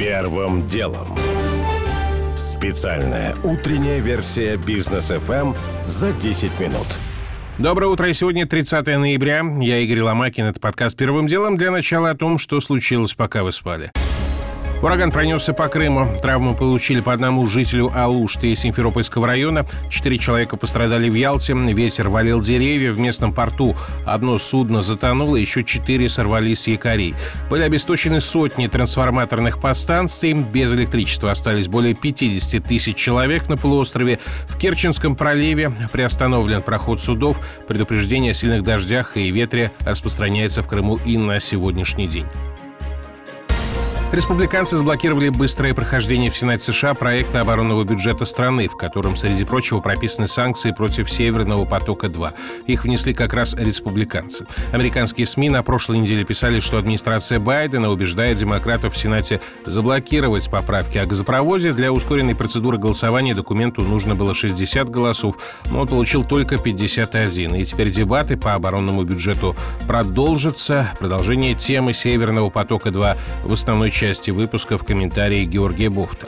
Первым делом. Специальная утренняя версия бизнес FM за 10 минут. Доброе утро. Сегодня 30 ноября. Я Игорь Ломакин. Это подкаст «Первым делом». Для начала о том, что случилось, пока вы спали. Ураган пронесся по Крыму. Травму получили по одному жителю Алушты из Симферопольского района. Четыре человека пострадали в Ялте. Ветер валил деревья в местном порту. Одно судно затонуло, еще четыре сорвались с якорей. Были обесточены сотни трансформаторных подстанций. Без электричества остались более 50 тысяч человек на полуострове. В Керченском проливе приостановлен проход судов. Предупреждение о сильных дождях и ветре распространяется в Крыму и на сегодняшний день. Республиканцы заблокировали быстрое прохождение в Сенате США проекта оборонного бюджета страны, в котором, среди прочего, прописаны санкции против Северного потока-2. Их внесли как раз республиканцы. Американские СМИ на прошлой неделе писали, что администрация Байдена убеждает демократов в Сенате заблокировать поправки о газопроводе. Для ускоренной процедуры голосования документу нужно было 60 голосов, но он получил только 51. И теперь дебаты по оборонному бюджету продолжатся. Продолжение темы Северного потока-2 в основной части выпуска в комментарии Георгия Буфта.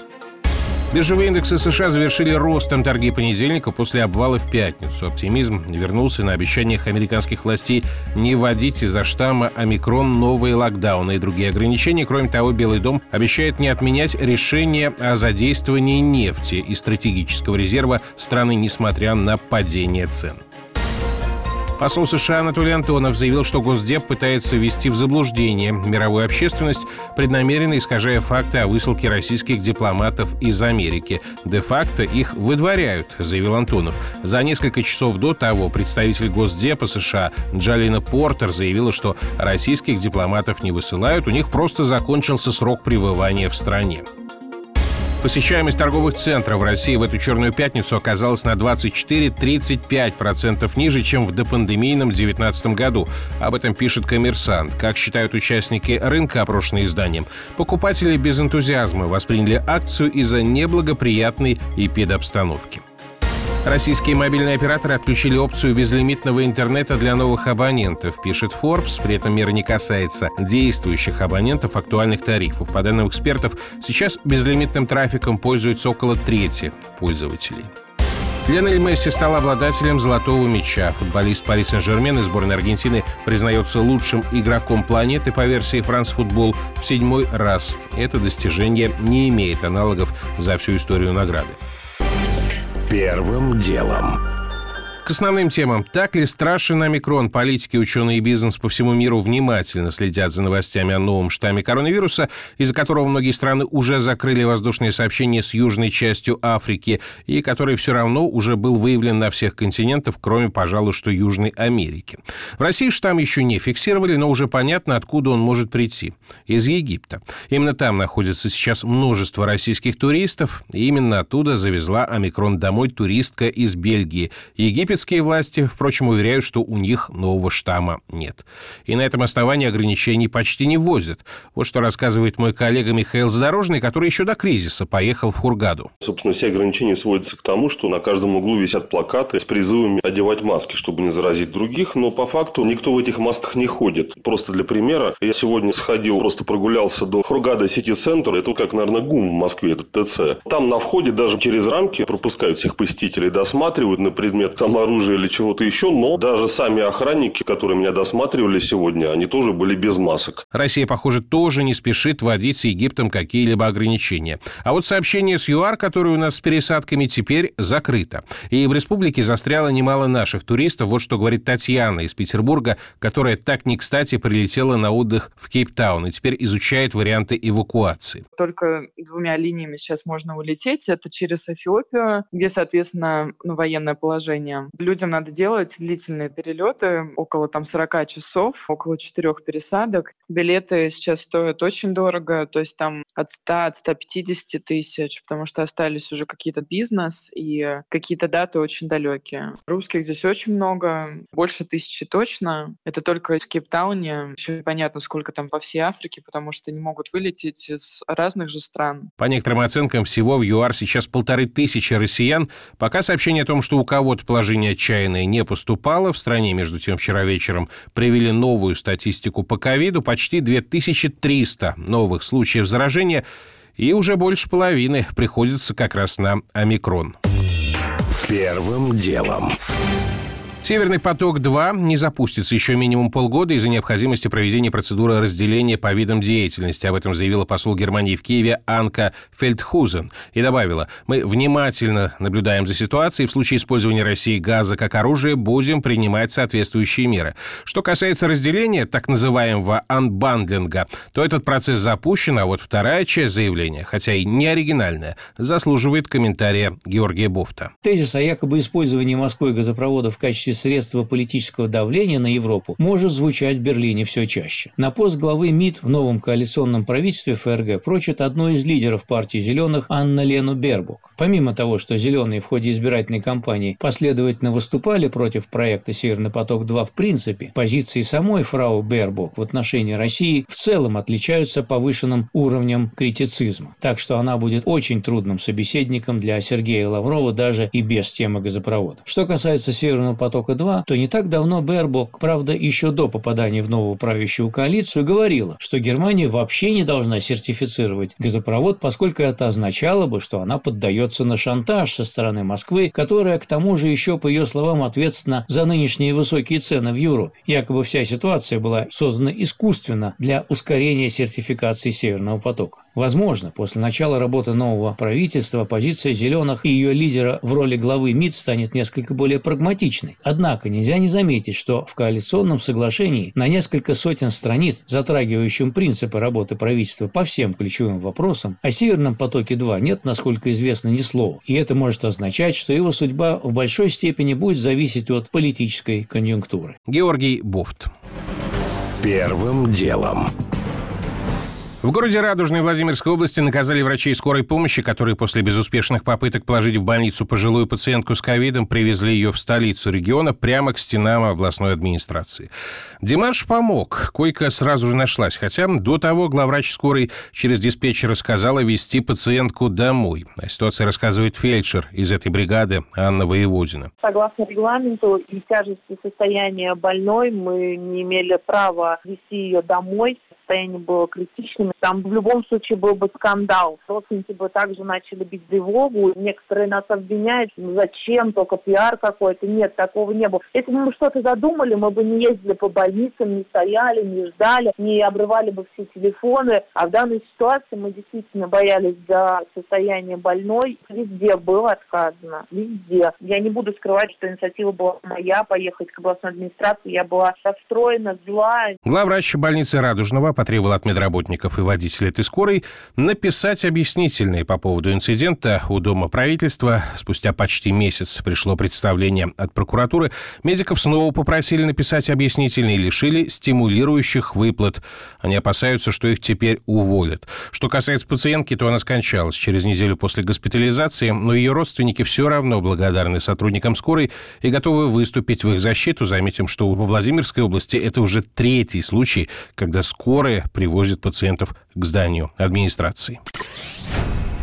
Биржевые индексы США завершили ростом торги понедельника после обвала в пятницу. Оптимизм вернулся на обещаниях американских властей не вводить из-за штамма омикрон новые локдауны и другие ограничения. Кроме того, Белый дом обещает не отменять решение о задействовании нефти и стратегического резерва страны, несмотря на падение цен. Посол США Анатолий Антонов заявил, что Госдеп пытается ввести в заблуждение мировую общественность, преднамеренно искажая факты о высылке российских дипломатов из Америки. Де-факто их выдворяют, заявил Антонов. За несколько часов до того представитель Госдепа США Джалина Портер заявила, что российских дипломатов не высылают, у них просто закончился срок пребывания в стране. Посещаемость торговых центров в России в эту черную пятницу оказалась на 24-35% ниже, чем в допандемийном 2019 году. Об этом пишет «Коммерсант». Как считают участники рынка, опрошенные изданием, покупатели без энтузиазма восприняли акцию из-за неблагоприятной эпидобстановки. Российские мобильные операторы отключили опцию безлимитного интернета для новых абонентов, пишет Forbes. При этом мера не касается действующих абонентов актуальных тарифов. По данным экспертов, сейчас безлимитным трафиком пользуются около трети пользователей. Лионель Месси стал обладателем золотого мяча. Футболист Пари Сен-Жермен из сборной Аргентины признается лучшим игроком планеты по версии France Football в седьмой раз. Это достижение не имеет аналогов за всю историю награды. Первым делом. К основным темам. Так ли страшен омикрон? Политики, ученые и бизнес по всему миру внимательно следят за новостями о новом штамме коронавируса, из-за которого многие страны уже закрыли воздушные сообщения с южной частью Африки, и который все равно уже был выявлен на всех континентах, кроме, пожалуй, что Южной Америки. В России штамм еще не фиксировали, но уже понятно, откуда он может прийти. Из Египта. Именно там находится сейчас множество российских туристов, и именно оттуда завезла омикрон домой туристка из Бельгии. Египет Египетские власти, впрочем, уверяют, что у них нового штамма нет. И на этом основании ограничений почти не ввозят. Вот что рассказывает мой коллега Михаил Задорожный, который еще до кризиса поехал в Хургаду. Собственно, все ограничения сводятся к тому, что на каждом углу висят плакаты с призывами одевать маски, чтобы не заразить других. Но по факту никто в этих масках не ходит. Просто для примера, я сегодня сходил, просто прогулялся до Хургада Сити-центра. Это как, наверное, ГУМ в Москве, этот ТЦ. Там на входе даже через рамки пропускают всех посетителей, досматривают на предмет там оружия или чего-то еще, но даже сами охранники, которые меня досматривали сегодня, они тоже были без масок. Россия, похоже, тоже не спешит вводить с Египтом какие-либо ограничения. А вот сообщение с ЮАР, которое у нас с пересадками, теперь закрыто. И в республике застряло немало наших туристов. Вот что говорит Татьяна из Петербурга, которая так не кстати прилетела на отдых в Кейптаун и теперь изучает варианты эвакуации. Только двумя линиями сейчас можно улететь. Это через Эфиопию, где, соответственно, ну, военное положение. Людям надо делать длительные перелеты, около там 40 часов, около четырех пересадок. Билеты сейчас стоят очень дорого, то есть там от 100, от 150 тысяч, потому что остались уже какие-то бизнес и какие-то даты очень далекие. Русских здесь очень много, больше тысячи точно. Это только в Кейптауне. Еще непонятно, сколько там по всей Африке, потому что не могут вылететь из разных же стран. По некоторым оценкам, всего в ЮАР сейчас полторы тысячи россиян. Пока сообщение о том, что у кого-то положение сообщение отчаянное не поступало. В стране, между тем, вчера вечером привели новую статистику по ковиду. Почти 2300 новых случаев заражения. и уже больше половины приходится как раз на омикрон. Первым делом. Северный поток-2 не запустится еще минимум полгода из-за необходимости проведения процедуры разделения по видам деятельности. Об этом заявила посол Германии в Киеве Анка Фельдхузен. И добавила, мы внимательно наблюдаем за ситуацией. В случае использования России газа как оружия будем принимать соответствующие меры. Что касается разделения, так называемого анбандлинга, то этот процесс запущен, а вот вторая часть заявления, хотя и не оригинальная, заслуживает комментария Георгия Бофта. Тезис о якобы использовании Москвы газопровода в качестве качестве средства политического давления на Европу может звучать в Берлине все чаще. На пост главы МИД в новом коалиционном правительстве ФРГ прочит одну из лидеров партии «Зеленых» Анна Лену Бербук. Помимо того, что «Зеленые» в ходе избирательной кампании последовательно выступали против проекта «Северный поток-2» в принципе, позиции самой фрау Бербук в отношении России в целом отличаются повышенным уровнем критицизма. Так что она будет очень трудным собеседником для Сергея Лаврова даже и без темы газопровода. Что касается «Северного потока потока-2, то не так давно Бербок, правда, еще до попадания в новую правящую коалицию, говорила, что Германия вообще не должна сертифицировать газопровод, поскольку это означало бы, что она поддается на шантаж со стороны Москвы, которая, к тому же, еще, по ее словам, ответственна за нынешние высокие цены в Европе. Якобы вся ситуация была создана искусственно для ускорения сертификации Северного потока. Возможно, после начала работы нового правительства позиция «Зеленых» и ее лидера в роли главы МИД станет несколько более прагматичной. Однако нельзя не заметить, что в коалиционном соглашении на несколько сотен страниц, затрагивающим принципы работы правительства по всем ключевым вопросам, о «Северном потоке-2» нет, насколько известно, ни слова. И это может означать, что его судьба в большой степени будет зависеть от политической конъюнктуры. Георгий Бофт. Первым делом. В городе Радужной Владимирской области наказали врачей скорой помощи, которые после безуспешных попыток положить в больницу пожилую пациентку с ковидом привезли ее в столицу региона прямо к стенам областной администрации. Димаш помог, койка сразу же нашлась, хотя до того главврач скорой через диспетчера сказала вести пациентку домой. О ситуации рассказывает фельдшер из этой бригады Анна Воеводина. Согласно регламенту и тяжести состояния больной, мы не имели права вести ее домой состояние было критичным. Там в любом случае был бы скандал. Родственники бы также начали бить тревогу. Некоторые нас обвиняют, ну зачем, только пиар какой-то. Нет, такого не было. Если бы мы что-то задумали, мы бы не ездили по больницам, не стояли, не ждали, не обрывали бы все телефоны. А в данной ситуации мы действительно боялись за состояние больной. Везде было отказано. Везде. Я не буду скрывать, что инициатива была моя, поехать к областной администрации. Я была расстроена, зла. Главврач больницы Радужного потребовал от медработников и водителей этой скорой написать объяснительные по поводу инцидента у Дома правительства. Спустя почти месяц пришло представление от прокуратуры. Медиков снова попросили написать объяснительные и лишили стимулирующих выплат. Они опасаются, что их теперь уволят. Что касается пациентки, то она скончалась через неделю после госпитализации, но ее родственники все равно благодарны сотрудникам скорой и готовы выступить в их защиту. Заметим, что во Владимирской области это уже третий случай, когда скорая которые привозят пациентов к зданию администрации.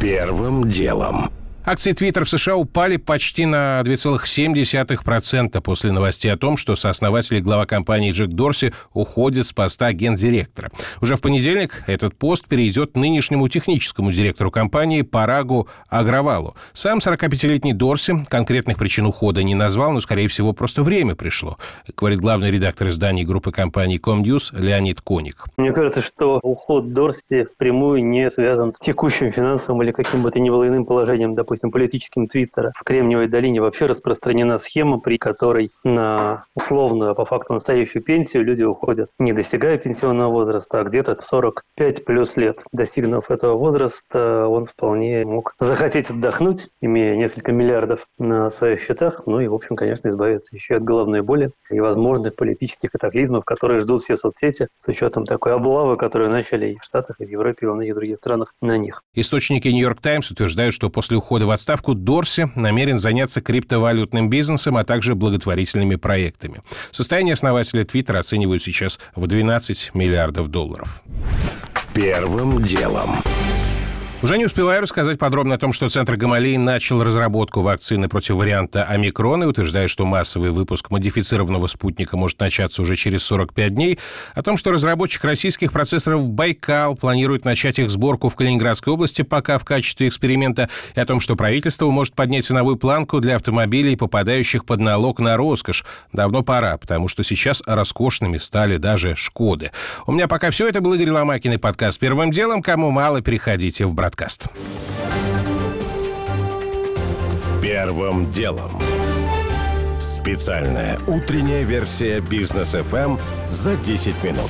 Первым делом. Акции Twitter в США упали почти на 2,7% после новостей о том, что сооснователь и глава компании Джек Дорси уходит с поста гендиректора. Уже в понедельник этот пост перейдет нынешнему техническому директору компании Парагу Агравалу. Сам 45-летний Дорси конкретных причин ухода не назвал, но, скорее всего, просто время пришло, говорит главный редактор издания группы компании Comnews Леонид Коник. Мне кажется, что уход Дорси впрямую не связан с текущим финансовым или каким бы то ни было иным положением, допустим, допустим, политическим Твиттера, в Кремниевой долине вообще распространена схема, при которой на условную, а по факту настоящую пенсию люди уходят, не достигая пенсионного возраста, а где-то 45 плюс лет. Достигнув этого возраста, он вполне мог захотеть отдохнуть, имея несколько миллиардов на своих счетах, ну и, в общем, конечно, избавиться еще от головной боли и возможных политических катаклизмов, которые ждут все соцсети с учетом такой облавы, которую начали и в Штатах, и в Европе, и во многих других странах на них. Источники «Нью-Йорк Таймс» утверждают, что после ухода в отставку Дорси намерен заняться криптовалютным бизнесом, а также благотворительными проектами. Состояние основателя Твиттера оценивают сейчас в 12 миллиардов долларов. Первым делом. Уже не успеваю рассказать подробно о том, что Центр Гамалеи начал разработку вакцины против варианта омикрон и утверждает, что массовый выпуск модифицированного спутника может начаться уже через 45 дней, о том, что разработчик российских процессоров «Байкал» планирует начать их сборку в Калининградской области пока в качестве эксперимента, и о том, что правительство может поднять ценовую планку для автомобилей, попадающих под налог на роскошь. Давно пора, потому что сейчас роскошными стали даже «Шкоды». У меня пока все. Это был Игорь Ломакин и подкаст «Первым делом». Кому мало, переходите в брат подкаст. Первым делом. Специальная утренняя версия бизнес FM за 10 минут.